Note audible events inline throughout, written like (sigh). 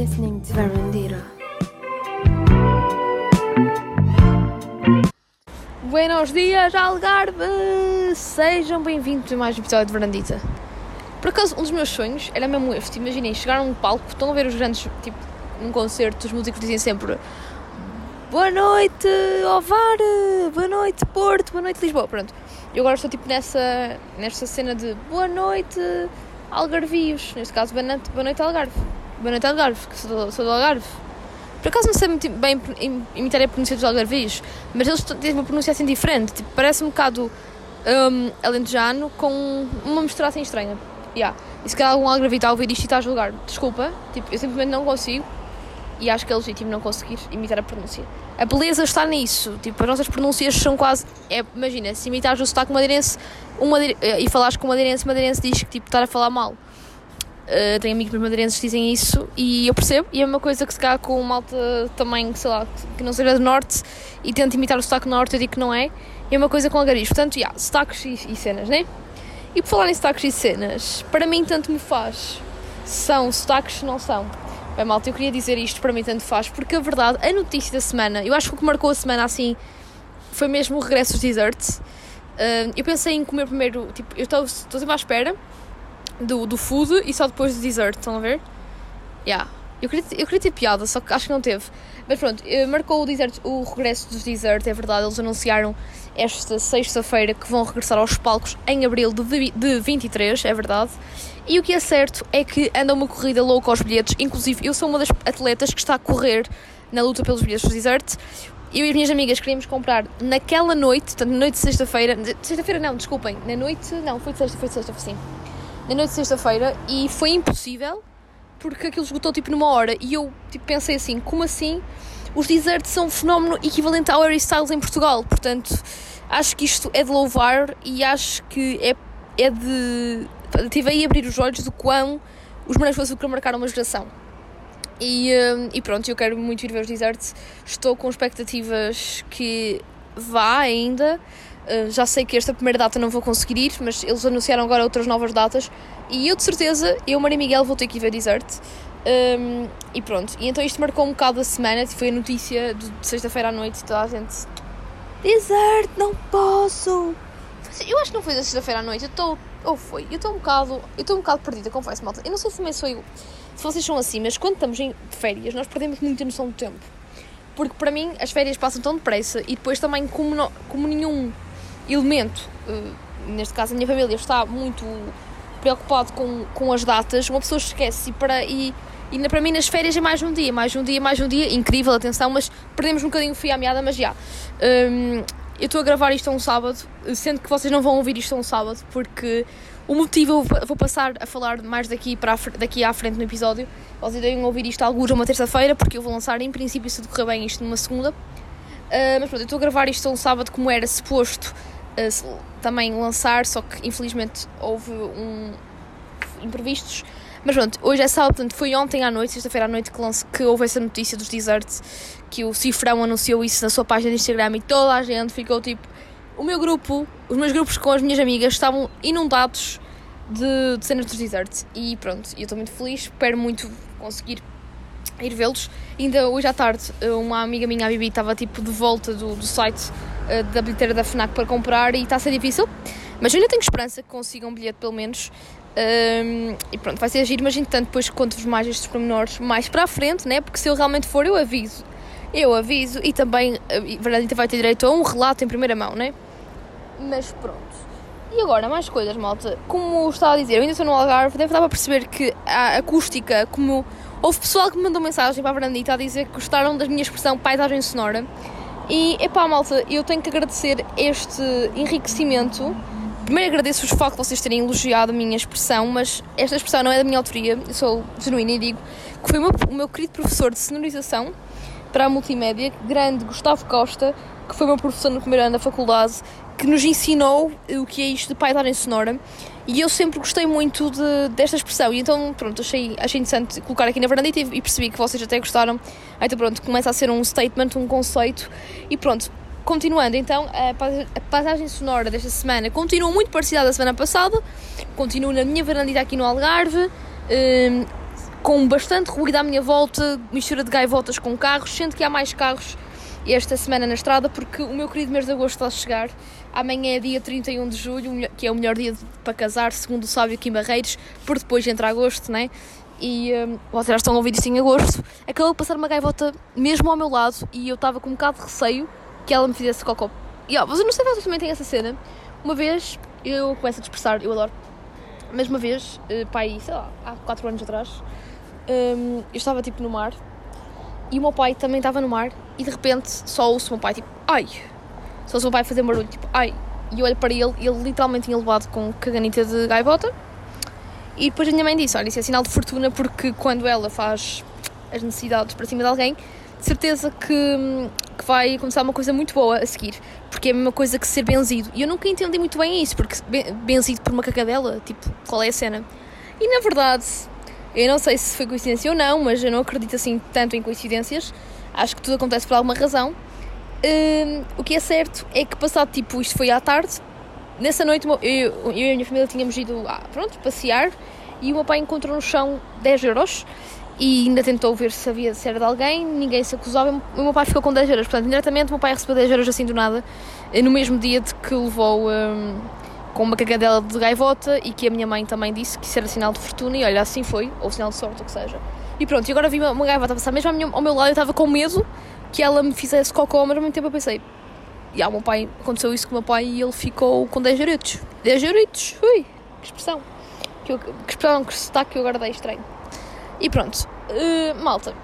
listening to Verandira. Buenos dias, Algarve! Sejam bem-vindos a mais um episódio de Verandita. Por acaso, um dos meus sonhos era mesmo este. Imaginem, chegar a um palco, estão a ver os grandes, tipo, num concerto, os músicos dizem sempre Boa noite, Ovar! Boa noite, Porto! Boa noite, Lisboa! Pronto. Eu agora estou, tipo, nessa, nessa cena de Boa noite, Algarvios. Neste caso, boa noite, boa noite Algarve. Boa noite, Algarve, que sou sou do Algarve. Por acaso não sei muito bem im- imitar a pronúncia dos algarvios, mas eles têm uma pronúncia assim diferente. Tipo, parece um bocado um, alentejano com uma mistura assim estranha. Yeah. E se calhar algum algarvio está a ouvir isto e está a julgar. Desculpa, tipo, eu simplesmente não consigo. E acho que é legítimo não conseguir imitar a pronúncia. A beleza está nisso. Tipo, as nossas pronúncias são quase. É, imagina, se imitares o sotaque madeirense um madeire- e falares com um madeirense, o madeirense diz que tipo, estar a falar mal. Uh, tenho amigos madeirenses que dizem isso e eu percebo. E é uma coisa que se calhar com malta também, sei lá, que não seja do norte e tenta imitar o sotaque norte, eu digo que não é. E é uma coisa com algarismo. Portanto, yeah, sotaques e, e cenas, né? E por falar em sotaques e cenas, para mim tanto me faz. São sotaques não são. Bem, malta, eu queria dizer isto, para mim tanto faz, porque a verdade, a notícia da semana, eu acho que o que marcou a semana assim foi mesmo o regresso dos desserts. Uh, eu pensei em comer primeiro, tipo, eu estou sempre à espera do, do food e só depois do dessert, estão a ver? Yeah. Eu queria, eu queria ter piada, só que acho que não teve. Mas pronto, eh, marcou o, desert, o regresso dos desert, é verdade, eles anunciaram esta sexta-feira que vão regressar aos palcos em abril de, de 23, é verdade. E o que é certo é que anda uma corrida louca aos bilhetes, inclusive eu sou uma das atletas que está a correr na luta pelos bilhetes dos desert. Eu e as minhas amigas queríamos comprar naquela noite, portanto, na noite de sexta-feira, sexta-feira não, desculpem, na noite, não, foi de sexta, foi de sexta, sim na noite de sexta-feira e foi impossível porque aquilo esgotou tipo numa hora. E eu tipo, pensei assim, como assim? Os deserts são um fenómeno equivalente ao Harry Styles em Portugal, portanto acho que isto é de louvar e acho que é, é de tive aí a abrir os olhos do quão os Morangos com Açúcar marcaram uma geração. E, hum, e pronto, eu quero muito ir ver os deserts estou com expectativas que vá ainda já sei que esta primeira data não vou conseguir ir, mas eles anunciaram agora outras novas datas e eu de certeza, eu, Maria Miguel, vou ter que ir ver Desert. Um, e pronto, e então isto marcou um bocado a semana, foi a notícia de sexta-feira à noite toda a gente. Desert, não posso! Eu acho que não foi da sexta-feira à noite, eu estou. Ou foi? Eu estou um bocado. Eu estou um bocado perdida, confesso, malta. Eu não sei se também sou eu. Se vocês são assim, mas quando estamos em férias, nós perdemos muita noção do tempo. Porque para mim as férias passam tão depressa e depois também, como, como nenhum elemento, eh, neste caso a minha família, está muito preocupado com, com as datas, uma pessoa esquece e para. E, na- para mim nas férias é mais um dia, mais um dia, mais um dia, incrível, atenção, mas perdemos um bocadinho o fio à meada, mas já. Hum, eu estou a gravar isto a um sábado, sendo que vocês não vão ouvir isto a um sábado, porque o motivo eu vou- passar a falar mais daqui, para daqui à frente no episódio. Vocês devem ouvir isto alguns uma terça-feira, porque eu vou lançar em princípio, se decorrer bem, isto numa segunda. Ah, mas pronto, eu estou a gravar isto a um sábado como era suposto também lançar, só que infelizmente houve um imprevistos. Mas pronto, hoje é sábado, portanto foi ontem à noite, sexta-feira à noite, que, lance, que houve essa notícia dos deserts, que o Cifrão anunciou isso na sua página de Instagram e toda a gente ficou tipo. O meu grupo, os meus grupos com as minhas amigas estavam inundados de, de cenas dos deserts. E pronto, eu estou muito feliz, espero muito conseguir ir vê-los. Ainda hoje à tarde, uma amiga minha, a Bibi, estava tipo de volta do, do site eh, da bilheteira da FNAC para comprar e está a ser difícil. Mas eu ainda tenho esperança que consigam um bilhete pelo menos. Um, e pronto, vai ser giro, mas entretanto depois conto-vos mais estes pormenores mais para a frente, né? Porque se eu realmente for, eu aviso. Eu aviso e também a Verdade vai ter direito a um relato em primeira mão, né? Mas pronto. E agora, mais coisas, malta. Como estava a dizer, eu ainda estou no Algarve, deve dar para perceber que a acústica, como houve pessoal que me mandou mensagem para a Verandita a dizer que gostaram da minha expressão paisagem sonora. E, epá, malta, eu tenho que agradecer este enriquecimento. Primeiro agradeço os facto de vocês terem elogiado a minha expressão, mas esta expressão não é da minha autoria, eu sou genuína e digo que foi o meu, o meu querido professor de sonorização para a multimédia, grande Gustavo Costa, que foi meu professor no primeiro ano da faculdade, que nos ensinou o que é isto de paisagem sonora. E eu sempre gostei muito de, desta expressão. E então, pronto, achei, achei interessante colocar aqui na varandita e, e percebi que vocês até gostaram. Então, pronto, começa a ser um statement, um conceito. E pronto, continuando, então, a, paisa- a paisagem sonora desta semana continua muito parecida à da semana passada. Continuo na minha varandita aqui no Algarve. Hum, com bastante ruído à minha volta, mistura de gaivotas com carros, sendo que há mais carros esta semana na estrada, porque o meu querido mês de agosto está a chegar. Amanhã é dia 31 de julho, que é o melhor dia para casar, segundo o sábio Kim Barreiros, por depois entra agosto, né? E um, vocês já estão a ouvir isto em agosto. Acabou de passar uma gaivota mesmo ao meu lado e eu estava com um bocado de receio que ela me fizesse cocó. E ó, vocês não sei se vocês também têm essa cena. Uma vez eu começo a dispersar, eu adoro. Mas uma vez, uh, pai, sei lá, há 4 anos atrás, um, eu estava tipo no mar e o meu pai também estava no mar e de repente só ouço o meu pai tipo, ai, só ouço o pai fazer barulho tipo, ai, e eu olho para ele ele literalmente tinha levado com caganita de gaivota. E depois a minha mãe disse: Olha, isso é sinal de fortuna porque quando ela faz as necessidades para cima de alguém, de certeza que, que vai começar uma coisa muito boa a seguir. Porque é a mesma coisa que ser benzido. E eu nunca entendi muito bem isso, porque benzido por uma cacadela, tipo, qual é a cena? E na verdade, eu não sei se foi coincidência ou não, mas eu não acredito assim tanto em coincidências. Acho que tudo acontece por alguma razão. Uh, o que é certo é que passado tipo, isto foi à tarde, nessa noite eu, eu, e a minha família tínhamos ido pronto, passear e o meu pai encontrou no chão 10 euros e ainda tentou ver se havia se era de alguém, ninguém se acusava e o meu pai ficou com 10 euros. Portanto, indiretamente o meu pai recebeu 10 euros assim do nada, eh, no mesmo dia de que levou um, com uma cagadela de gaivota e que a minha mãe também disse que isso era sinal de fortuna e olha, assim foi, ou sinal de sorte, ou o que seja. E pronto, e agora vi uma, uma gaivota passar mesmo ao meu lado eu estava com medo que ela me fizesse cocô, mas ao mesmo tempo eu pensei, e ao meu pai, aconteceu isso com o meu pai e ele ficou com 10 euritos. 10 euritos, ui, que expressão. Que, eu, que expressão, que eu agora dei estranho. E pronto, uh, malta.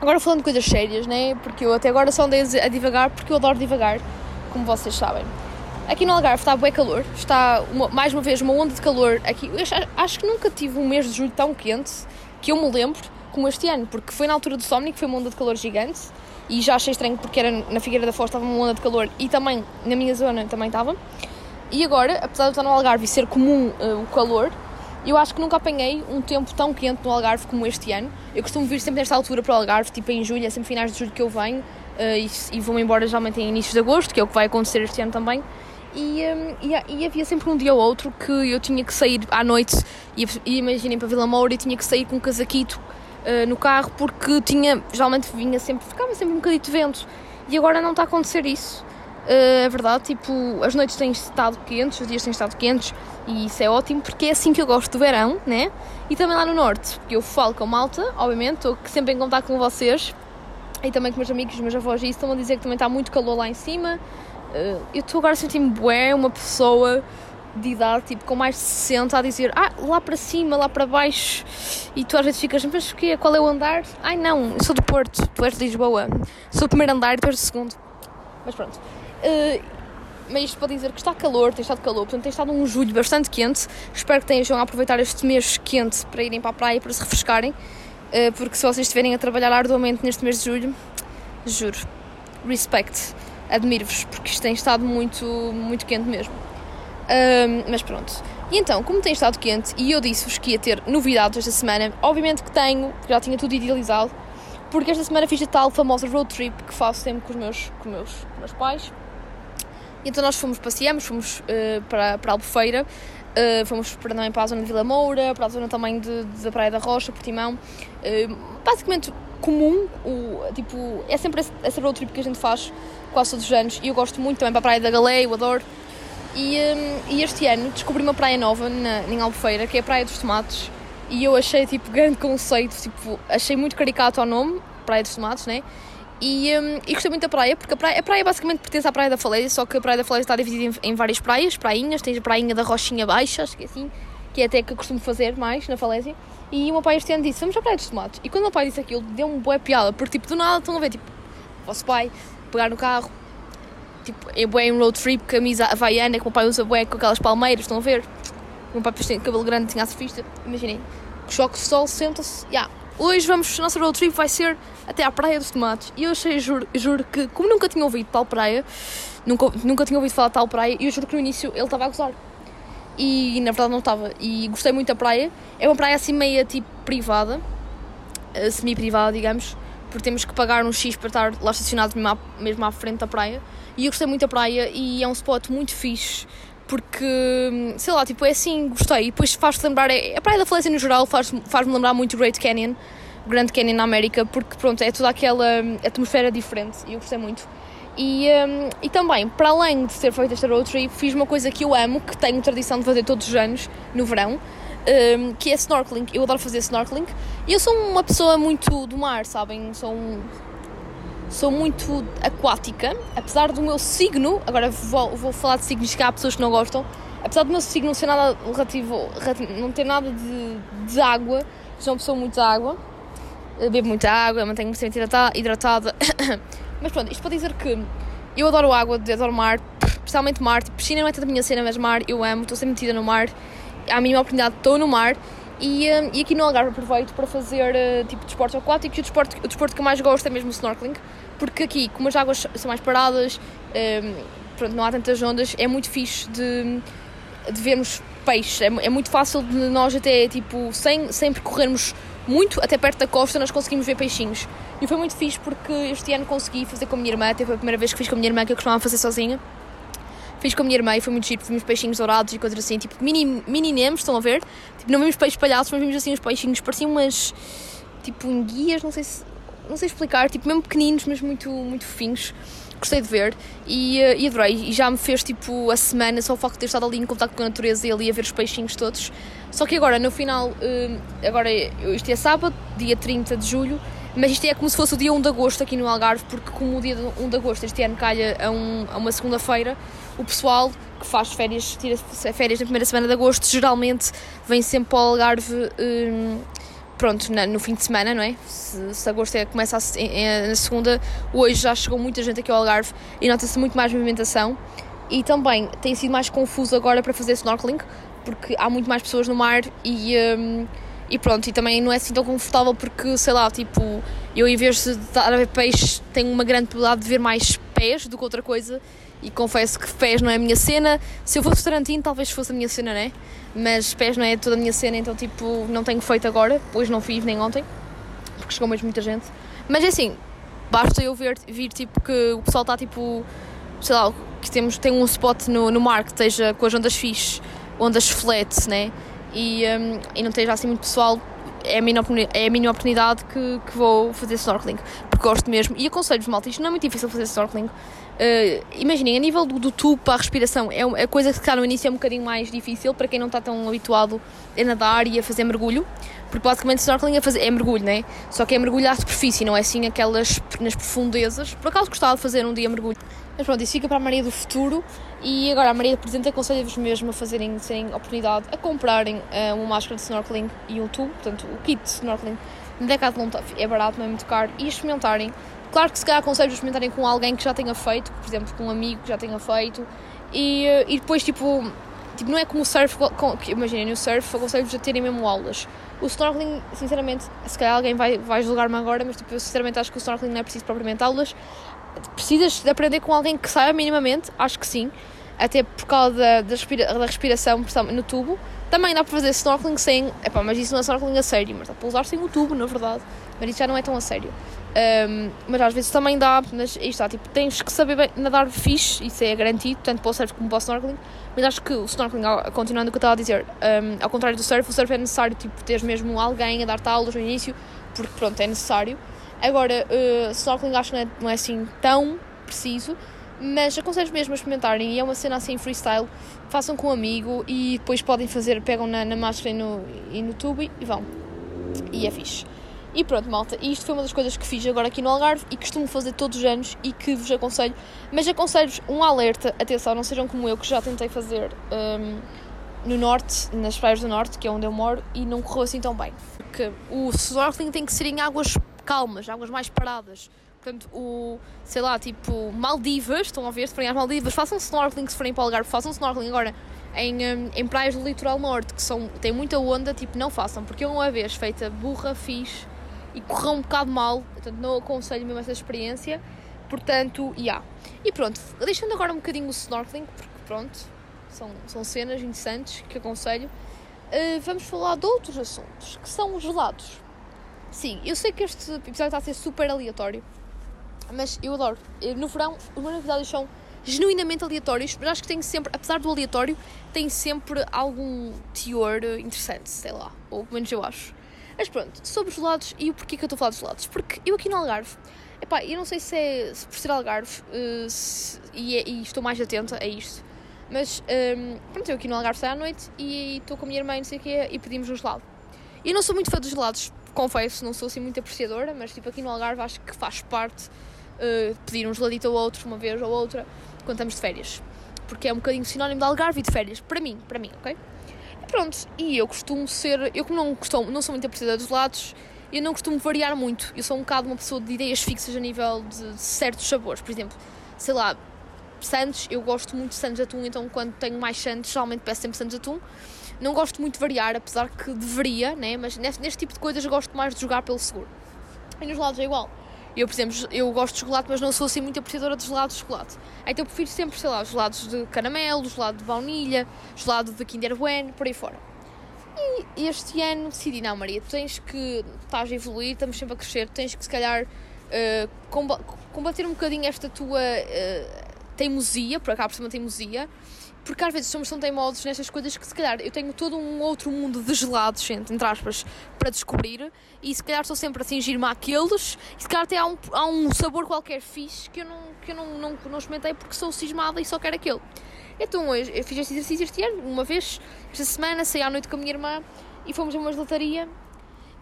Agora falando de coisas sérias, né? Porque eu até agora só andei a divagar, porque eu adoro divagar, como vocês sabem. Aqui no Algarve está bem calor, está uma, mais uma vez uma onda de calor aqui. Eu acho, acho, que nunca tive um mês de julho tão quente que eu me lembro como este ano, porque foi na altura do Somni que foi uma onda de calor gigante e já achei estranho porque era na Figueira da Foz estava uma onda de calor e também na minha zona também estava. E agora, apesar de estar no Algarve e ser comum uh, o calor, eu acho que nunca apanhei um tempo tão quente no Algarve como este ano. Eu costumo vir sempre nesta altura para o Algarve, tipo em julho, é sempre finais de julho que eu venho uh, e, e vou-me embora geralmente em inícios de agosto, que é o que vai acontecer este ano também. E, um, e, e, havia sempre um dia ou outro que eu tinha que sair à noite e, e imaginem para Vila Moura e tinha que sair com um casaquito uh, no carro porque tinha, geralmente vinha sempre, ficava sempre um bocadinho de vento e agora não está a acontecer isso. Uh, é verdade, tipo, as noites têm estado quentes, os dias têm estado quentes e isso é ótimo porque é assim que eu gosto do verão, né? E também lá no norte, porque eu falo com malta, obviamente, estou sempre em contato com vocês e também com meus amigos, meus avós, e estão a dizer que também está muito calor lá em cima. Uh, eu estou agora a sentir-me bué, uma pessoa de idade, tipo, com mais de 60, a dizer ah, lá para cima, lá para baixo, e tu às vezes ficas, mas o quê? Qual é o andar? Ai não, eu sou do Porto, tu és de Lisboa, sou o primeiro andar e tu és o segundo. Mas pronto. Uh, mas isto para dizer que está calor, tem estado calor, portanto tem estado um julho bastante quente. Espero que tenham a aproveitar este mês quente para irem para a praia para se refrescarem, uh, porque se vocês estiverem a trabalhar arduamente neste mês de julho, juro, respect, admiro-vos, porque isto tem estado muito, muito quente mesmo. Um, mas pronto. E então, como tem estado quente e eu disse-vos que ia ter novidades esta semana, obviamente que tenho, já tinha tudo idealizado, porque esta semana fiz a tal famosa road trip que faço sempre com os meus, com meus, com meus pais. E então nós fomos, passeamos, fomos uh, para, para Albufeira, uh, fomos para, também para a zona de Vila Moura, para a zona também de, de da Praia da Rocha, Portimão. Uh, basicamente comum, o, tipo, é sempre essa road trip que a gente faz quase todos os anos e eu gosto muito também para a Praia da Galé, eu adoro. E, um, e este ano descobri uma praia nova na, em Albufeira, que é a Praia dos Tomates. E eu achei, tipo, grande conceito, tipo, achei muito caricato ao nome, Praia dos Tomates, né? E, um, e gostei muito da praia, porque a praia, a praia basicamente pertence à Praia da Falésia, só que a Praia da Falésia está dividida em, em, várias praias, prainhas, tens a prainha da Rochinha Baixa, acho que é assim, que é até que eu costumo fazer mais na Falésia. E o meu pai este ano disse, vamos à Praia dos Tomates. E quando o meu pai disse aquilo, deu-me boa piada, porque tipo, do nada estão a ver, tipo, vosso pai pegar no carro, tipo, é bué um road trip, camisa havaiana, que o meu pai usa bué com aquelas palmeiras, estão a ver? O meu pai tem cabelo grande, tinha surfista, imaginem. Choque de sol, senta-se, yeah. Hoje vamos, a nossa road trip vai ser até à Praia dos Tomates. E eu achei, juro, juro que, como nunca tinha ouvido tal praia, nunca, nunca tinha ouvido falar tal praia, e eu juro que no início ele estava a gozar. E na verdade não estava. E gostei muito da praia. É uma praia assim meia tipo privada, eh, semi-privada, digamos, porque temos que pagar um X para estar lá estacionado mesmo à, mesmo à frente da praia. E eu gostei muito da praia e é um spot muito fixe porque, sei lá, tipo, é assim, gostei. E depois faz-te lembrar, é, a Praia da Falência no geral faz-me faz lembrar muito o Great Canyon, Grand Canyon na América, porque, pronto, é toda aquela atmosfera diferente e eu gostei muito. E, um, e também, para além de ter feito esta road trip, fiz uma coisa que eu amo, que tenho tradição de fazer todos os anos, no verão, um, que é snorkeling. Eu adoro fazer snorkeling. E eu sou uma pessoa muito do mar, sabem? Sou, um, sou muito aquática, apesar do meu signo, agora vou, vou falar de signos que há pessoas que não gostam, apesar do meu signo não ser nada relativo, não ter nada de, de água, sou uma pessoa muito água, bebo muita água, mantenho-me sempre hidratada. (coughs) Mas pronto, isto para dizer que eu adoro água, adoro mar, especialmente mar. Tipo, piscina não é tanto a minha cena, mas mar eu amo, estou sempre metida no mar. À mínima oportunidade estou no mar. E, um, e aqui no Algarve aproveito para fazer uh, tipo desportos aquáticos e o desporto, o desporto que eu mais gosto é mesmo o snorkeling, porque aqui, como as águas são mais paradas, um, pronto, não há tantas ondas, é muito fixe de, de vermos peixes. É, é muito fácil de nós até, tipo, sem, sem percorrermos muito, até perto da costa, nós conseguimos ver peixinhos. E foi muito fixe porque este ano consegui fazer com a minha irmã, até foi a primeira vez que fiz com a minha irmã, que eu costumava fazer sozinha. Fiz com a minha irmã e foi muito giro, vimos peixinhos dourados e coisas assim, tipo mini, mini nemos, estão a ver? Tipo, não vimos peixes palhaços, mas vimos assim uns peixinhos, pareciam umas, tipo, enguias, não sei se, não sei explicar, tipo, mesmo pequeninos, mas muito, muito fofinhos gostei de ver e, uh, e adorei. E já me fez tipo a semana só o facto de ter estado ali em contato com a natureza e ali a ver os peixinhos todos. Só que agora, no final, uh, agora isto é sábado, dia 30 de julho, mas isto é como se fosse o dia 1 de agosto aqui no Algarve, porque como o dia 1 de agosto este ano calha a, um, a uma segunda-feira, o pessoal que faz férias, tira férias na primeira semana de agosto, geralmente vem sempre para o Algarve. Um, pronto, no fim de semana, não é? Se, se agosto é, começa a, na segunda, hoje já chegou muita gente aqui ao Algarve e nota-se muito mais movimentação. E também tem sido mais confuso agora para fazer snorkeling, porque há muito mais pessoas no mar e, um, e pronto, e também não é assim tão confortável porque, sei lá, tipo, eu em vez de estar a ver peixe, tenho uma grande probabilidade de ver mais pés do que outra coisa e confesso que pés não é a minha cena. Se eu fosse Tarantino, talvez fosse a minha cena, né? Mas pés não é toda a minha cena, então tipo, não tenho feito agora. Hoje não fiz, nem ontem, porque chegou mesmo muita gente. Mas é assim, basta eu ver, vir tipo que o pessoal está tipo, sei lá, que temos, tem um spot no, no mar que esteja com as ondas fixe, ondas flat, né? E, um, e não esteja assim muito pessoal, é a minha, é a minha oportunidade que, que vou fazer snorkeling, porque gosto mesmo. E aconselho-vos, malta, isto não é muito difícil fazer snorkeling. Uh, imaginem, a nível do, do tubo para a respiração, é a coisa que cá no início é um bocadinho mais difícil para quem não está tão habituado a nadar e a fazer mergulho, porque basicamente snorkeling é, fazer, é mergulho, né? Só que é mergulho à superfície, não é assim aquelas nas profundezas. Por acaso gostava de fazer um dia mergulho. Mas pronto, isso fica para a Maria do futuro e agora a Maria do presente aconselho-vos mesmo a fazerem, terem oportunidade, a comprarem uh, uma máscara de snorkeling e um tubo, portanto o kit de snorkeling na Decathlon é barato, não é muito caro, e experimentarem. Claro que se calhar aconselho experimentarem com alguém que já tenha feito, por exemplo, com um amigo que já tenha feito, e, eh, e depois, tipo, tipo, não é como o surf, imaginem, no surf aconselho-vos a terem mesmo aulas. O snorkeling, sinceramente, se calhar alguém vai, vai julgar-me agora, mas tipo, eu sinceramente acho que o snorkeling não é preciso propriamente aulas. Precisas de aprender com alguém que saiba minimamente, acho que sim, até por causa da, da, respira, da respiração no tubo. Também dá para fazer snorkeling sem. Epá, mas isso não é snorkeling a sério, mas dá para usar sem o tubo, na verdade. Mas isso já não é tão a sério. Um, mas às vezes também dá, mas aí está, tipo, tens que saber bem, nadar fixe, isso é garantido, tanto para o surf como para o snorkeling. Mas acho que o snorkeling, continuando o que eu estava a dizer, um, ao contrário do surf, o surf é necessário, tipo, teres mesmo alguém a dar-te aulas no início, porque pronto, é necessário. Agora, uh, snorkeling acho que não é, não é assim tão preciso, mas aconselho mesmo a experimentarem e é uma cena assim freestyle, façam com um amigo e depois podem fazer, pegam na, na máscara e no, e no tubo e vão. E é fixe. E pronto, malta, isto foi uma das coisas que fiz agora aqui no Algarve e costumo fazer todos os anos e que vos aconselho. Mas aconselho-vos um alerta, atenção, não sejam como eu que já tentei fazer um, no norte, nas praias do norte, que é onde eu moro, e não correu assim tão bem. Porque o snorkeling tem que ser em águas calmas, águas mais paradas. Portanto, o, sei lá, tipo, Maldivas, estão a ver, se forem às Maldivas, façam snorkeling se forem para o Algarve, façam snorkeling agora em, um, em praias do litoral norte, que são, têm muita onda, tipo, não façam, porque eu uma vez feita burra fiz e correu um bocado mal, portanto não aconselho mesmo essa experiência, portanto, já. Yeah. E pronto, deixando agora um bocadinho o snorkeling, porque pronto, são, são cenas interessantes que aconselho, uh, vamos falar de outros assuntos, que são os gelados. Sim, eu sei que este episódio está a ser super aleatório, mas eu adoro. No verão, os meus episódios são genuinamente aleatórios, mas acho que tem sempre, apesar do aleatório, tem sempre algum teor interessante, sei lá, ou pelo menos eu acho. Mas pronto, sobre os gelados e o porquê que eu estou a falar dos gelados. Porque eu aqui no Algarve, epá, eu não sei se é por ser Algarve uh, se, e, é, e, estou mais atenta a isto, mas um, pronto, eu aqui no Algarve saio à noite e estou com a minha irmã não sei o quê, e pedimos um gelado. Eu não sou muito fã dos gelados, confesso, não sou assim muito apreciadora, mas tipo aqui no Algarve acho que faz parte uh, pedir um geladito ou outro, uma vez ou outra, quando estamos de férias. Porque é um bocadinho sinónimo de Algarve e de férias, para mim, para mim, ok? E pronto, e eu costumo ser, eu como não, costumo, não sou muito apreciadora dos gelados, eu não costumo variar muito. Eu sou um bocado uma pessoa de ideias fixas a nível de, certos sabores. Por exemplo, sei lá, Santos, eu gosto muito de Santos atum, então quando tenho mais Santos, geralmente peço sempre Santos atum. Não gosto muito de variar, apesar que deveria, né? mas neste, neste tipo de coisas gosto mais de jogar pelo seguro. E nos lados é igual. Eu, por exemplo, eu gosto de chocolate, mas não sou assim muito apreciadora de gelados de chocolate. Então eu prefiro sempre, sei lá, gelados de caramelo, gelado de baunilha, gelado de Kinder Bueno, por aí fora. E este ano decidi, não Maria, tu tens que, estás a evoluir, estamos sempre a crescer, tens que se calhar uh, combater um bocadinho esta tua uh, teimosia, por acaso por cima teimosia, porque às vezes somos tão teimosos nestas coisas que se calhar eu tenho todo um outro mundo de gelados, entre aspas, para descobrir. E se calhar estou sempre a cingir-me àqueles. E se calhar até há um, há um sabor qualquer fixe que eu, não, que eu não, não, não experimentei porque sou cismada e só quero aquele. Então hoje eu fiz este exercício este ano, uma vez, esta semana, saí à noite com a minha irmã e fomos a uma gelataria.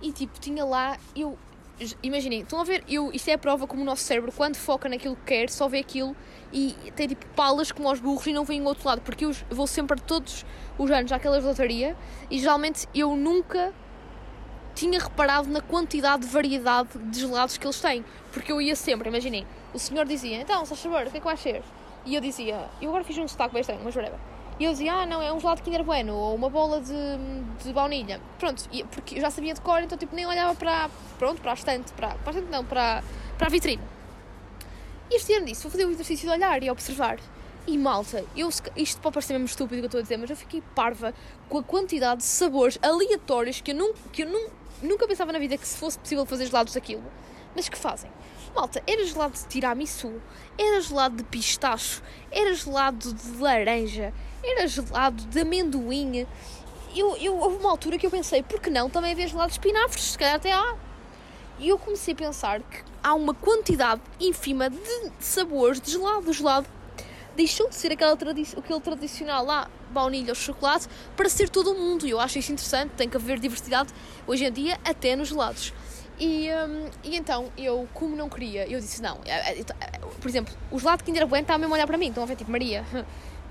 E tipo, tinha lá, eu imaginem, estão a ver, eu, isto é a prova como o nosso cérebro, quando foca naquilo que quer, só vê aquilo e tem tipo palas como aos burros e não vem o outro lado, porque eu vou sempre todos os anos àquela gelataria e geralmente eu nunca tinha reparado na quantidade de variedade de gelados que eles têm, porque eu ia sempre, imaginem, o senhor dizia, então, só saber, o que é que vais ser? E eu dizia, eu agora fiz um sotaque bem estranho, mas whatever. E eu dizia, ah, não, é um gelado de Kinder Bueno ou uma bola de, de baunilha. Pronto, porque eu já sabia de cor, então tipo, nem olhava para, pronto, para a estante, para, para a estante não, para, para a vitrine. E este ano disse, vou fazer o exercício de olhar e observar. E malta, eu, isto pode parecer mesmo estúpido o que eu estou a dizer, mas eu fiquei parva com a quantidade de sabores aleatórios que eu, nunca, que eu nunca, nunca pensava na vida que se fosse possível fazer gelados daquilo, mas que fazem. Malta, era gelado de tiramisu, era gelado de pistacho, era gelado de laranja, era gelado de amendoim. Eu, eu, houve uma altura que eu pensei, por que não também haver gelado de espinafres? Se calhar até há. E eu comecei a pensar que há uma quantidade ínfima de sabores de gelado. O gelado deixou de ser aquela tradi aquele tradicional lá, baunilha ou chocolate, para ser todo o mundo. E eu acho isso interessante, tem que haver diversidade hoje em dia até nos gelados. E, um, e então, eu, como não queria, eu disse não. Por exemplo, o gelado de Kinder Bueno estava mesmo a olhar para mim, estão a ver, tipo, Maria,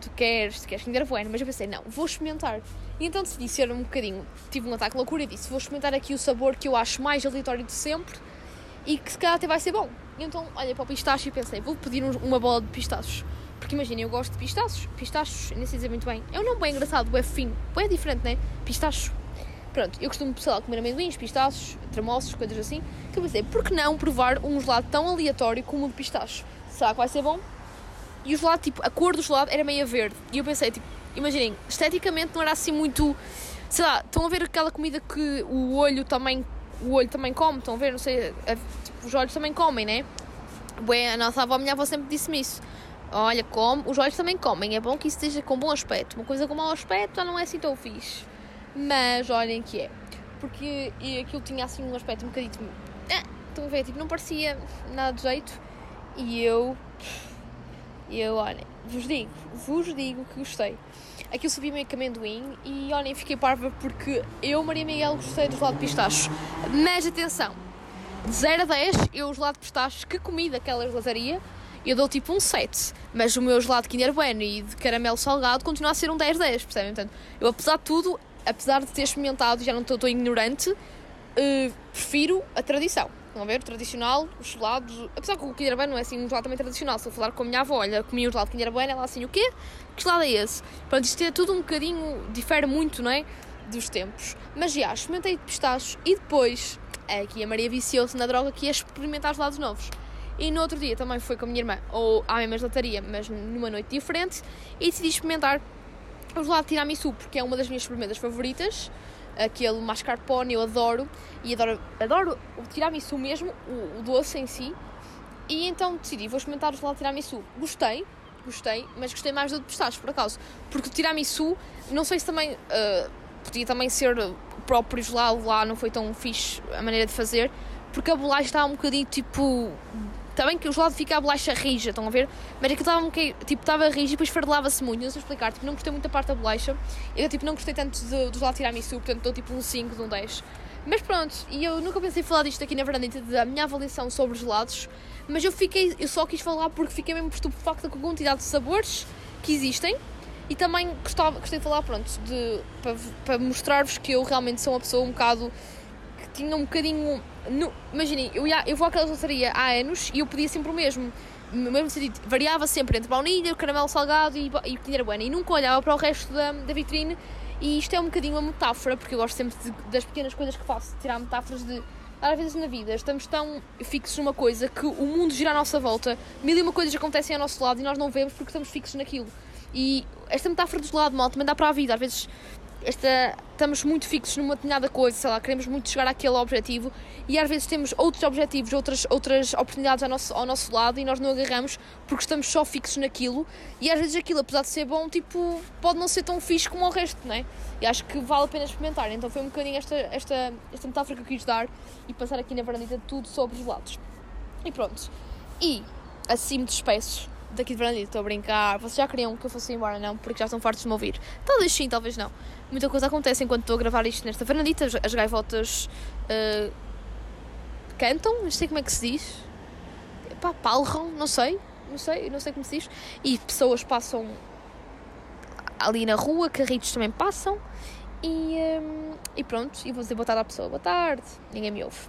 tu queres, tu queres Kinder Bueno, mas eu pensei, não, vou experimentar. E então decidi ser um bocadinho, tive um ataque loucura e disse, vou experimentar aqui o sabor que eu acho mais aleatório de sempre e que se calhar até vai ser bom. E então, olha para o pistache e pensei, vou pedir um, uma bola de pistachos. Porque imagina, eu gosto de pistachos, pistachos, nem sei dizer muito bem. É um nome bem engraçado, é fino, é diferente, né? Pistacho Pronto, eu costumo, sei lá, comer amendoins, pistachos, tremoços, coisas assim. Então eu pensei, por que não provar um gelado tão aleatório como o de pistacho? Será que vai ser bom? E o gelado, tipo, a cor do gelado era meio verde. E eu pensei, tipo, imaginem, esteticamente não era assim muito. Sei lá, estão a ver aquela comida que o olho também. O olho também come, estão a ver? Não sei, a, tipo, os olhos também comem, né? Bem, a nossa avó, a minha avó sempre disse-me isso. Olha, come, os olhos também comem, é bom que isso esteja com bom aspecto. Uma coisa com mau aspecto já não é assim tão fixe. Mas olhem que é. Porque aquilo tinha assim um aspecto um bocadito. Ah, estão a ver? Tipo, não parecia nada de jeito. E eu. Eu, olhem, vos digo, vos digo que gostei. Aquilo sabia meio que amendoim e olhem, fiquei parva porque eu, Maria Miguel, gostei do gelado de pistaches. Mas atenção, de 0 a 10, eu, o gelado de pistaches que comi daquela gelataria, eu dou tipo um 7. Mas o meu gelado de Kinder Bueno e de caramelo salgado continua a ser um 10-10, percebem? Portanto, eu, apesar de tudo, apesar de ter experimentado, já não estou ignorante, uh, prefiro a tradição. A ver? O tradicional, os gelados. Apesar que o Kinder Bueno não é assim um gelado também tradicional. Se eu falar com a minha avó, olha, comi um gelado de Kinder Bueno, ela assim, o quê? Que gelado é esse? Pronto, isto é tudo um bocadinho. difere muito, não é? Dos tempos. Mas já, experimentei de pistachos e depois, aqui a Maria viciou-se na droga que ia experimentar gelados novos. E no outro dia também foi com a minha irmã, ou à mesma gelataria, mas numa noite diferente, e decidi experimentar o gelado tiramisu, porque é uma das minhas sobremesas favoritas. Aquele mascarpone eu adoro. E adoro, adoro o tiramisu mesmo, o, o doce em si. E então decidi, vou experimentar o gelado de tiramisu. Gostei, gostei, mas gostei mais do de pistache, por acaso. Porque o tiramisu, não sei se também uh, podia também ser o próprio gelado lá, não foi tão fixe a maneira de fazer, porque a bolacha estava um bocadinho tipo. Também que o gelado fica a bolacha rija, estão a ver? Mas aquilo estava um tipo, estava rija e depois fardelava-se muito, não sei explicar, tipo, não gostei muito da parte da bolacha. Eu, tipo, não gostei tanto do, do gelado tiramisu, portanto dou tipo um 5 de um 10. Mas pronto, e eu nunca pensei falar disto aqui na verdade, da minha avaliação sobre gelados, mas eu fiquei, eu só quis falar porque fiquei mesmo estupefacta com a quantidade de sabores que existem e também gostava, gostei de falar, pronto, de, para, para mostrar-vos que eu realmente sou uma pessoa um bocado que tinha um bocadinho. No, imaginem, eu, ia, eu vou àquela doçaria há anos e eu pedia sempre o mesmo. Mesmo sentido, variava sempre entre baunilha, caramelo salgado e, e pequena buena. E nunca olhava para o resto da, da vitrine. E isto é um bocadinho uma metáfora, porque eu gosto sempre de, das pequenas coisas que faço, tirar metáforas de. Às vezes na vida estamos tão fixos numa coisa que o mundo gira à nossa volta, mil e uma coisas acontecem ao nosso lado e nós não vemos porque estamos fixos naquilo. E esta metáfora do gelado mal também dá para a vida. Às vezes esta, estamos muito fixos numa determinada coisa, sei lá, queremos muito chegar àquele objetivo e às vezes temos outros objetivos, outras, outras oportunidades ao nosso, ao nosso lado e nós não agarramos porque estamos só fixos naquilo e às vezes aquilo, apesar de ser bom, tipo, pode não ser tão fixe como o resto, não é? E acho que vale a pena experimentar. Então foi um bocadinho esta, esta, esta metáfora que eu quis dar e passar aqui na varandita tudo sobre os lados. E pronto. E assim me despeço daqui de Brandito, estou a brincar. Vocês já queriam que eu fosse embora, não? Porque já estão fartos de me ouvir. Talvez sim, talvez não. Muita coisa acontece enquanto estou a gravar isto nesta varandita. As gaivotas uh, cantam, não sei como é que se diz. Pá, palram, não sei. Não sei, não sei como se diz. E pessoas passam ali na rua, carritos também passam. E, um, ehm, e pronto, e vou dizer boa tarde à pessoa. Boa tarde. Ninguém me ouve.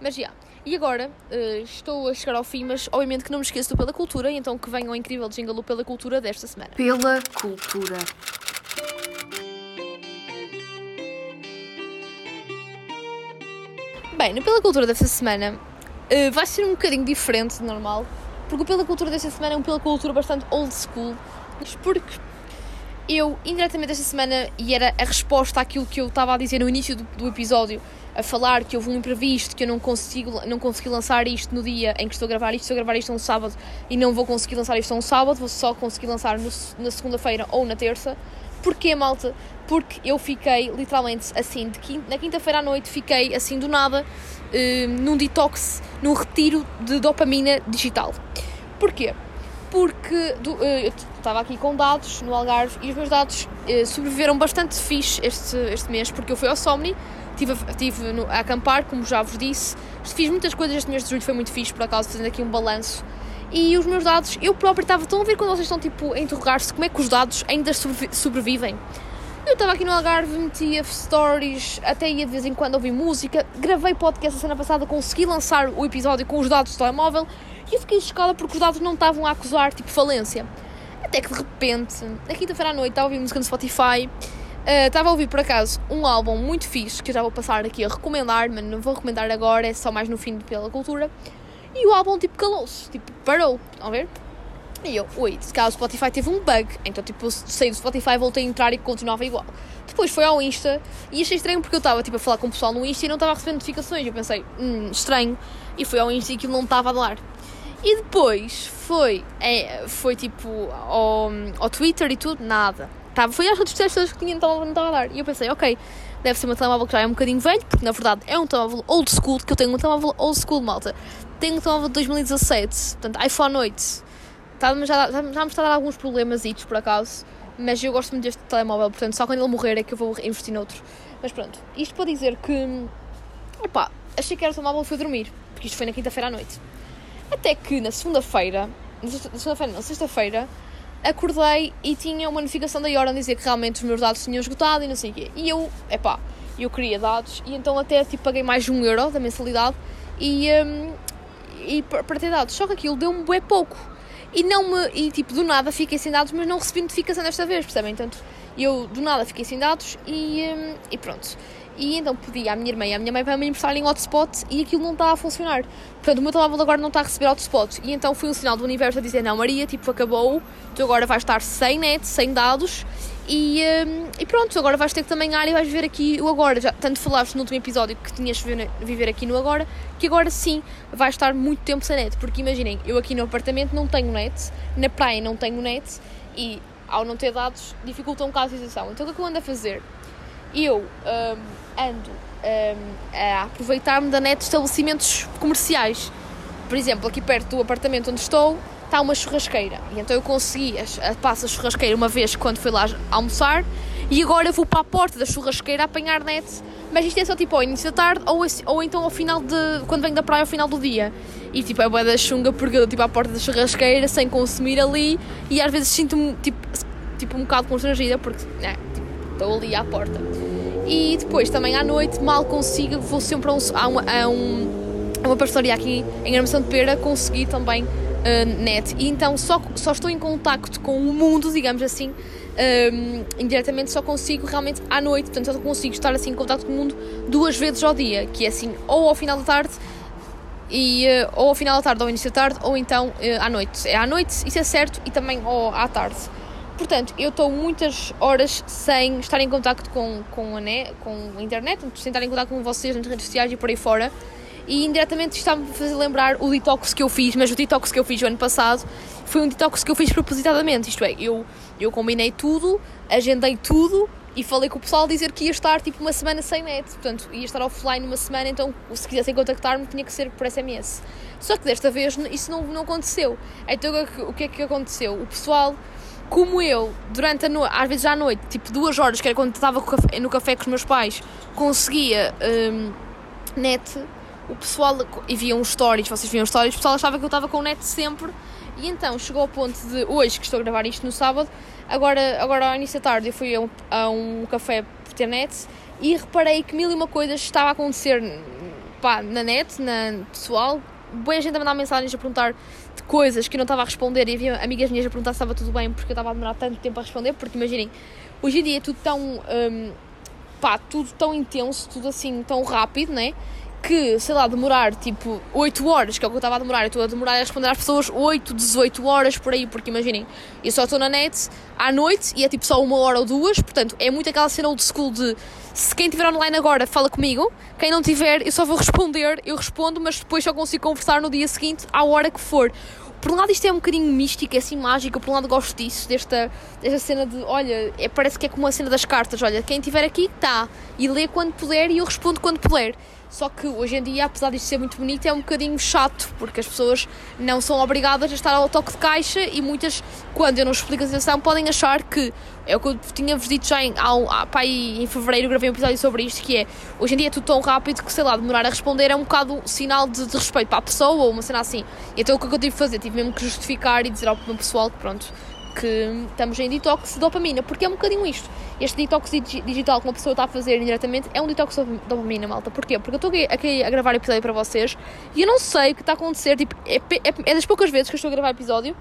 Mas já. Yeah. E agora uh, estou a chegar ao fim, mas obviamente que não me esqueço do Pela Cultura, então que venha o incrível jingle Pela Cultura desta semana. Pela Cultura. Bem, no Pela Cultura desta semana uh, vai ser um bocadinho diferente do normal, porque o Pela Cultura desta semana é um Pela Cultura bastante old school, porque eu, indiretamente esta semana, e era a resposta àquilo que eu estava a dizer no início do, do episódio, a falar que houve um imprevisto, que eu não consigo, não consegui lançar isto no dia em que estou a gravar isto. Estou a gravar isto um sábado e não vou conseguir lançar isto um sábado, vou só conseguir lançar no, na segunda-feira ou na terça. Porquê, malta? Porque eu fiquei literalmente assim, quinta, na quinta-feira à noite, fiquei assim do nada, uh, num detox, num retiro de dopamina digital. Porquê? Porque do, uh, eu estava aqui com dados no Algarve e os meus dados uh, sobreviveram bastante fixe este, este mês, porque eu fui ao Somni Estive, estive no, a acampar, como já vos disse. Fiz muitas coisas este mês de julho, foi muito fixe, por acaso, fazendo aqui um balanço. E os meus dados, eu próprio estava. Estão a ver quando vocês estão tipo, a interrogar-se como é que os dados ainda sobrevivem? Eu estava aqui no Algarve, metia stories, até ia de vez em quando ouvir música, gravei podcast a semana passada, consegui lançar o episódio com os dados do telemóvel e eu fiquei chocada porque os dados não estavam a acusar tipo falência. Até que de repente, na quinta-feira à noite, estava a ouvir música no Spotify eh, estava uh, a ouvir por acaso um álbum muito fixe que eu já vou passar aqui a recomendar, mas não vou recomendar agora, é só mais no fim pela cultura. E o álbum tipo calou-se, tipo parou, estão a ver? E eu, oi, se calhar o Spotify teve um bug, então tipo saí do Spotify, voltei a entrar e continuava igual. Depois foi ao Insta e achei estranho porque eu estava tipo a falar com o pessoal no Insta e não estava a receber notificações. Eu pensei, hum, estranho. E fui ao Insta e aquilo não estava a dar. E depois foi, é, foi tipo ao, ao Twitter e tudo, nada Tava, foi às redes sociais que tinha então não estava a dar. E eu pensei, ok, deve ser um telemóvel que já é um bocadinho velho, porque na verdade é um telemóvel old school, que eu tenho um telemóvel old school, malta. Tenho um telemóvel de 2017, portanto, iPhone 8. Está-me já, já, já me está a dar alguns problemas por acaso, mas eu gosto muito deste telemóvel, portanto, só quando ele morrer é que eu vou investir noutro. Mas pronto, isto para dizer que, opá, achei que era o telemóvel fui dormir, porque isto foi na quinta-feira à noite. Até que na segunda-feira, na segunda-feira não, sexta-feira, acordei e tinha uma notificação da Iora a dizer que realmente os meus dados tinham esgotado e não sei o quê. E eu, epá, eu queria dados e então até tipo, paguei mais de um euro da mensalidade e, um, e para ter dados. Só que aquilo deu-me bué pouco. E não me, e tipo, do nada fiquei sem dados, mas não recebi notificação desta vez, percebem? Portanto, eu do nada fiquei sem dados e, um, e pronto. E então pedi à minha irmã e à minha mãe para me emprestarem hotspot e aquilo não está a funcionar. Portanto, o meu telemóvel agora não está a receber hotspot. E então foi um sinal do universo a dizer: Não, Maria, tipo, acabou, tu agora vais estar sem net, sem dados E, um, e pronto, agora vais ter que também área e vais viver aqui o agora. Já, tanto falaste no último episódio que tinhas de viver aqui no agora, que agora sim vais estar muito tempo sem net. Porque imaginem, eu aqui no apartamento não tenho net, na praia não tenho net e ao não ter dados dificulta um bocado a situação. Então o que é que eu ando a fazer? Eu um, ando um, a aproveitar-me da net de estabelecimentos comerciais. Por exemplo, aqui perto do apartamento onde estou está uma churrasqueira. E então eu consegui, passo a churrasqueira uma vez quando fui lá almoçar e agora vou para a porta da churrasqueira a apanhar net. Mas isto é só tipo ao início da tarde ou, ou então ao final de. quando venho da praia ao final do dia. E tipo é boa da chunga porque eu tipo à porta da churrasqueira sem consumir ali e às vezes sinto-me tipo, tipo um bocado constrangida porque né, tipo, estou ali à porta. E depois também à noite mal consigo, vou sempre a, um, a, um, a, um, a uma pastoria aqui em Armação de Pera, consegui também uh, net. E então só, só estou em contacto com o mundo, digamos assim, um, indiretamente só consigo realmente à noite, portanto só consigo estar assim em contato com o mundo duas vezes ao dia, que é assim, ou ao final da tarde, e, uh, ou ao final da tarde ou início da tarde, ou então uh, à noite. É à noite, isso é certo, e também ou à tarde. Portanto, eu estou muitas horas sem estar em contato com, com, a, net, com a internet, sem estar em contato com vocês nas redes sociais e por aí fora e indiretamente está-me a fazer lembrar o detox que eu fiz, mas o detox que eu fiz o ano passado foi um detox que eu fiz propositadamente, isto é, eu, eu combinei tudo, agendei tudo e falei com o pessoal a dizer que ia estar tipo uma semana sem net, portanto ia estar offline uma semana, então se quisessem contactar-me tinha que ser por SMS. Só que desta vez isso não, não aconteceu. Então o que é que aconteceu? O pessoal como eu, durante a noite, às vezes à noite, tipo duas horas, que era quando estava no café com os meus pais, conseguia um, net, o pessoal, e viam stories, vocês viam stories, o pessoal achava que eu estava com o net sempre, e então chegou ao ponto de, hoje que estou a gravar isto no sábado, agora, agora ao início da tarde eu fui a um, a um café por ter net e reparei que mil e uma coisas estava a acontecer pá, na net, na pessoal, boa gente a mandar mensagens a perguntar coisas que eu não estava a responder e havia amigas minhas a perguntar se estava tudo bem porque eu estava a demorar tanto tempo a responder, porque imaginem, hoje em dia é tudo tão, um, pá, tudo tão intenso, tudo assim tão rápido, né? que, sei lá, demorar tipo 8 horas, que é o que eu estava a demorar, eu estou a demorar a responder às pessoas 8, 18 horas por aí, porque imaginem, eu só estou na net à noite e é tipo só uma hora ou duas, portanto é muito aquela cena old school de se quem estiver online agora fala comigo, quem não tiver eu só vou responder, eu respondo, mas depois só consigo conversar no dia seguinte à hora que for. Por um lado isto é um bocadinho místico, é assim mágico, por um lado gosto disso, desta, desta cena de, olha, é, parece que é como a cena das cartas, olha, quem estiver aqui está, e lê quando puder e eu respondo quando puder. Só que hoje em dia, apesar disto ser muito bonito, é um bocadinho chato, porque as pessoas não são obrigadas a estar ao toque de caixa e muitas, quando eu não explico a situação, podem achar que é o que eu tinha-vos dito já em, ao, pá, em fevereiro, gravei um episódio sobre isto, que é hoje em dia é tudo tão rápido que, sei lá, demorar a responder é um bocado sinal de, de respeito para a pessoa ou uma cena assim. Então o que eu tive que fazer? Tive mesmo que justificar e dizer ao meu pessoal que pronto que estamos em detox de dopamina, porque é um bocadinho isto. Este detox digital que uma pessoa está a fazer indiretamente é um detox de dopamina, malta. Porquê? Porque eu estou aqui a gravar episódio para vocês e eu não sei o que está a acontecer. Tipo, é, é, é das poucas vezes que eu estou a gravar episódio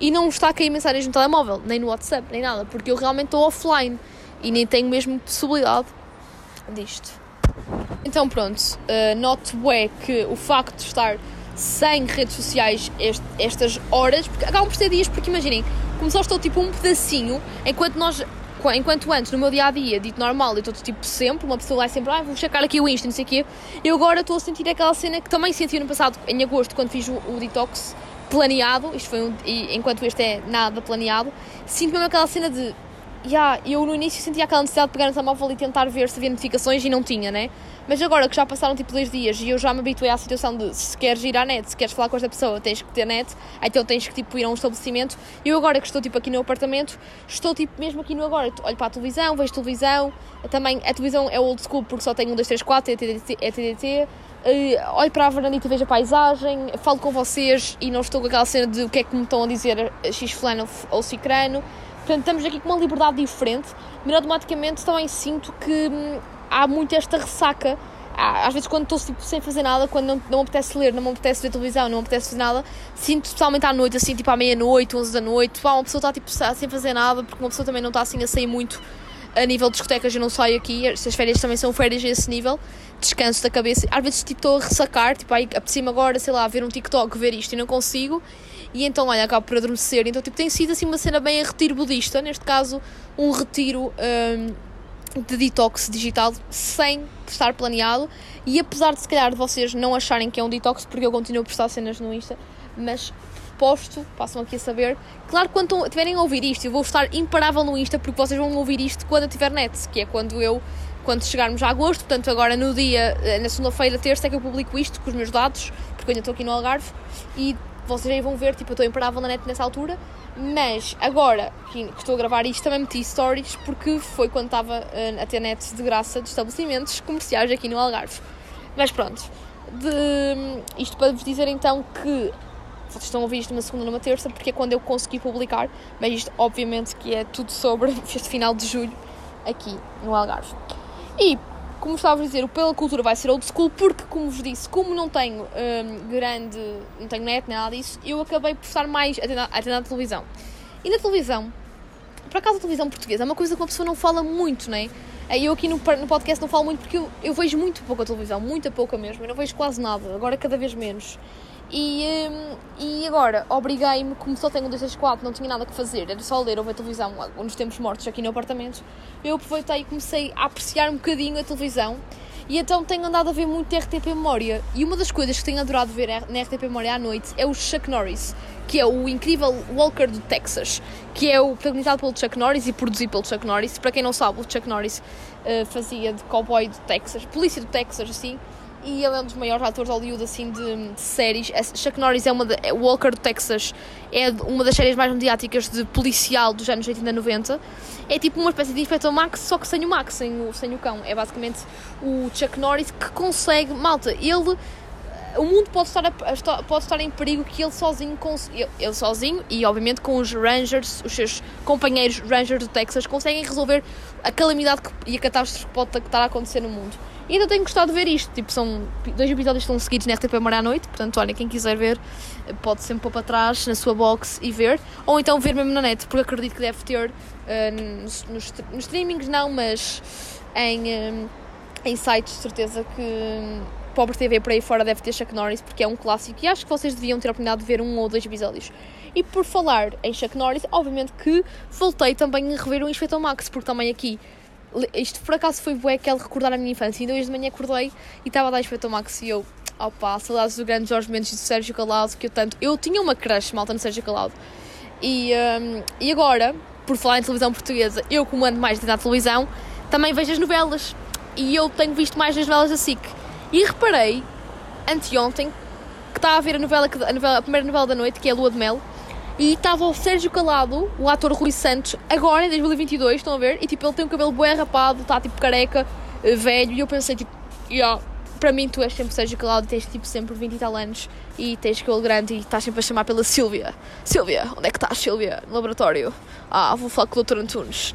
e não está a cair mensagens no telemóvel, nem no WhatsApp, nem nada, porque eu realmente estou offline e nem tenho mesmo possibilidade disto. Então pronto, uh, noto é que o facto de estar sem redes sociais este, estas horas, porque acabam por ser dias, porque imaginem, como só estou tipo um pedacinho, enquanto nós enquanto antes, no meu dia a dia, dito normal, eu estou tipo sempre, uma pessoa lá é sempre, ah, vou checar aqui o Insta, não sei o quê, eu agora estou a sentir aquela cena que também senti no passado, em agosto, quando fiz o, o detox planeado, isto foi um, e, enquanto este é nada planeado, sinto mesmo aquela cena de yeah, eu no início sentia aquela necessidade de pegar no telemóvel e tentar ver se havia notificações e não tinha, né? Mas agora que já passaram tipo dois dias e eu já me habituei à situação de se queres ir à net, se queres falar com esta pessoa, tens que ter net, então tens que tipo ir a um estabelecimento. Eu agora que estou tipo aqui no apartamento, estou tipo mesmo aqui no agora, olho para a televisão, vejo televisão, também a televisão é old school porque só tem um, dois, três, quatro, é TDT, é TDT. Uh, olho para a varandita vejo a paisagem, falo com vocês e não estou com aquela cena de o que é que me estão a dizer X fulano ou cicrano. Portanto, estamos aqui com uma liberdade diferente, mas automaticamente também sinto que hum, há muito esta ressaca. Às vezes, quando estou tipo, sem fazer nada, quando não, não me apetece ler, não me apetece ver televisão, não me apetece fazer nada, sinto especialmente à noite, assim, tipo à meia-noite, 11 da noite, pá, uma pessoa está tipo, sem fazer nada, porque uma pessoa também não está assim a sair muito A nível de discotecas eu não saio aqui, estas férias também são férias a esse nível, descanso da cabeça. Às vezes tipo estou a ressacar, tipo aí apetecia-me agora, sei lá, ver um TikTok, ver isto e não consigo. E então, olha, acabo por adormecer. Então, tipo, tem sido assim uma cena bem a retiro budista, neste caso, um retiro um, de detox digital sem estar planeado. E apesar de se calhar de vocês não acharem que é um detox, porque eu continuo a postar cenas no Insta, mas posto, passam aqui a saber. Claro quando estiverem a ouvir isto, eu vou estar imparável no Insta, porque vocês vão ouvir isto quando eu tiver net, que é quando eu quando chegarmos a agosto, portanto agora no dia, eh, na segunda-feira, terça é que eu publico isto com os meus dados, porque eu ainda estou aqui no Algarve, e vocês aí vão ver, tipo, eu estou imparável na net nessa altura, mas agora que estou a gravar isto também meti stories porque foi quando estava uh, a ter net de graça de estabelecimentos comerciais aqui no Algarve. Mas pronto, de, isto para vos dizer então que vocês estão a ouvir isto numa segunda numa terça, porque é quando eu consegui publicar, mas isto obviamente que é tudo sobre (laughs) este final de julho aqui no Algarve. E, como estava a dizer, o Pela Cultura vai ser old school, porque, como vos disse, como não tenho um, grande, não tenho net, nada disso, eu acabei por estar mais atendendo à televisão. E na televisão, por acaso a televisão portuguesa é uma coisa que uma pessoa não fala muito, não é? Eu aqui no, no podcast não falo muito porque eu, eu vejo muito pouco a televisão, muita pouca mesmo, eu não vejo quase nada, agora cada vez menos. E, hum, e agora, obriguei-me, como só tenho um 264, não tinha nada que fazer, era só ler ou ver televisão nos tempos mortos aqui no apartamento, eu aproveitei e comecei a apreciar um bocadinho a televisão. E então tenho andado a ver muito RTP Memória. E uma das coisas que tenho adorado ver na RTP Memória à noite é o Chuck Norris, que é o incrível Walker do Texas, que é o protagonizado pelo Chuck Norris e produzido pelo Chuck Norris. Para quem não sabe, o Chuck Norris uh, fazia de cowboy do Texas, polícia do Texas, assim e ele é um dos maiores atores de Hollywood assim de, de séries. Chuck Norris é uma de, é Walker do Texas é uma das séries mais mediáticas de policial dos anos 80 e 90. É tipo uma espécie de Inspector Max, só que sem o Max, sem o, sem o cão. É basicamente o Chuck Norris que consegue, malta, ele o mundo pode estar, a, pode estar em perigo que ele sozinho, ele, ele sozinho e obviamente com os Rangers, os seus companheiros Rangers do Texas, conseguem resolver a calamidade que, e a catástrofe que pode estar a acontecer no mundo. E ainda tenho gostado de ver isto. Tipo, são dois episódios estão seguidos na RTP à noite. Portanto, olha, quem quiser ver, pode sempre pôr para trás na sua box e ver. Ou então ver mesmo na net, porque acredito que deve ter uh, nos, nos, nos, streamings, não, mas em, uh, em sites, de certeza que. Pobre TV por aí fora deve ter Chuck Norris porque é um clássico e acho que vocês deviam ter a oportunidade de ver um ou dois episódios. E por falar em Chuck Norris, obviamente que voltei também a rever o Inspector Max, porque também aqui isto por acaso foi bué que ele recordar a minha infância. Ainda hoje de manhã acordei e estava a dar Inspector Max e eu, opa, saudades do grande Jorge Mendes e do Sérgio Calado, que eu tanto. Eu tinha uma crush malta no Sérgio Calado. E, um, e agora, por falar em televisão portuguesa, eu como ando mais na televisão, também vejo as novelas. E eu tenho visto mais as novelas da SIC. E reparei, anteontem, que estava a ver a novela, a novela, a primeira novela da noite, que é a Lua de Mel, e estava o Sérgio Calado, o ator Rui Santos, agora em 2022, estão a ver? E tipo, ele tem o cabelo bué rapado, está tipo careca, eh, velho. E eu pensei, tipo, yeah, para mim tu és sempre Sérgio Calado, tens tipo sempre 20 e tal anos e tens cabelo grande e estás sempre a chamar pela Silvia. Silvia, onde é que estás, Silvia? No laboratório. Ah, vou falar com o Dr. Antunes.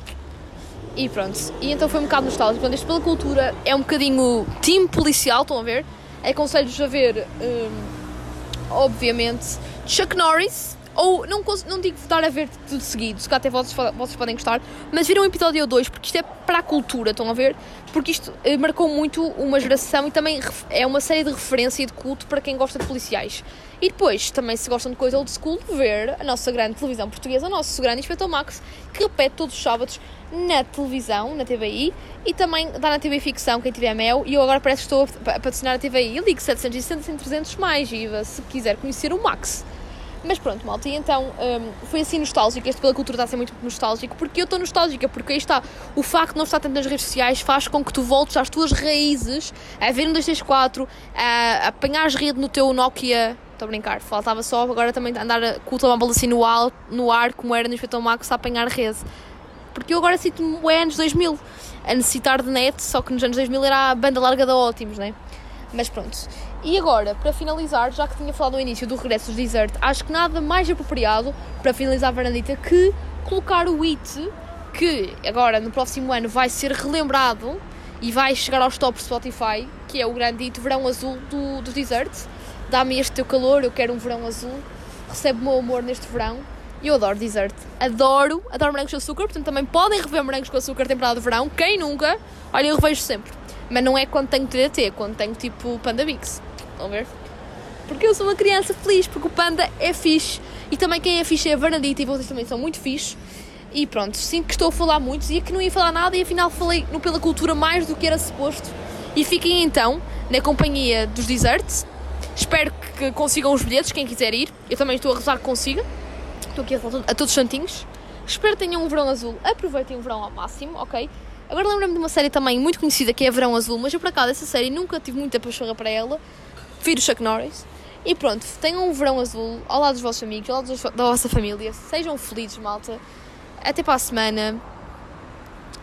E pronto. E então foi um bocado nostálgico. Quando isto pela cultura é um bocadinho time policial, estão a ver? Aconselho-vos a ver, um, obviamente, Chuck Norris ou não, não digo estar a ver tudo seguido, se cá até vocês, vocês podem gostar, mas viram um episódio ou dois, porque isto é para a cultura, estão a ver? Porque isto eh, marcou muito uma geração e também é uma série de referência e de culto para quem gosta de policiais. E depois, também se gostam de coisa old school, ver a nossa grande televisão portuguesa, o nosso grande Inspector Max, que repete todos os sábados na televisão, na TVI, e também dá na TV Ficção, quem tiver mel, e eu agora parece que estou a patrocinar a TVI. Ligo 760 300 mais, e se quiser conhecer o Max. Mas pronto, malta, e então um, foi assim nostálgico. Este pela cultura está a ser muito nostálgico, porque eu estou nostálgica, porque aí está, o facto de não estar tanto nas redes sociais faz com que tu voltes às tuas raízes, a ver um 264, a, a rede no teu Nokia. Estou a brincar, faltava só agora também andar com o telemóvel assim no ar, no ar, como era no Inspector Max, a apanhar rede. Porque eu agora sinto-me é anos 2000 a necessitar de net, só que nos anos 2000 era a banda larga da Ótimos, né? Mas pronto. E agora, para finalizar, já que tinha falado no início do regresso dos Desert, acho que nada mais apropriado para finalizar a varandita que colocar o IT, que agora no próximo ano vai ser relembrado e vai chegar aos tops Spotify, que é o grande hit Verão Azul do, do Desert. Dá-me este teu calor, eu quero um verão azul, recebe o meu amor neste verão eu adoro dessert. Adoro, adoro morangos com açúcar, portanto também podem rever morangos com açúcar temporada de verão. Quem nunca? Olha, eu revejo sempre. Mas não é quando tenho TDT, é quando tenho tipo Panda Bix. Estão a ver? Porque eu sou uma criança feliz, porque o Panda é fixe. E também quem é fixe é a Bernadita e vocês também são muito fixe. E pronto, sinto que estou a falar muito, dizia que não ia falar nada e afinal falei no Pela Cultura mais do que era suposto. E fiquem então na companhia dos desserts. Espero que consigam os bilhetes, quem quiser ir. Eu também estou a rezar que consiga. Estou aqui a, rezar a todos os santinhos. Espero que tenham um verão azul. Aproveitem o verão ao máximo, ok? Agora lembro-me de uma série também muito conhecida que é Verão Azul, mas eu por acaso essa série nunca tive muita paixão para ela. Prefiro Chuck Norris. E pronto, tenham um verão azul ao lado dos vossos amigos, ao lado da vossa família. Sejam felizes, malta. Até para a semana.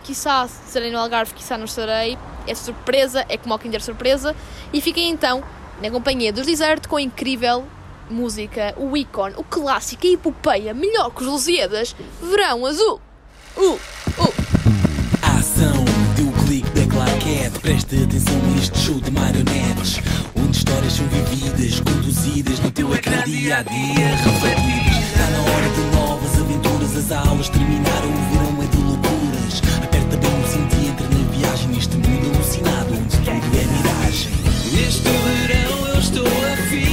Quiçá estarei no Algarve, quiçá não estarei. É surpresa, é como ao Kinder Surpresa. E fiquem então na companhia dos Desert com a incrível música, o ícone, o clássico, a epopeia, melhor que os Lusíadas, Verão Azul. Uh, uh. A ação deu o clique da claquete. Preste atenção a este show de marionetes histórias são vividas, conduzidas no teu ecrã dia a dia, refletidas. Está na hora de novas aventuras, as aulas terminaram, o verão é de loucuras. Aperta bem o cinto e entra na viagem neste mundo alucinado, onde tudo é miragem. Neste verão eu estou a fim.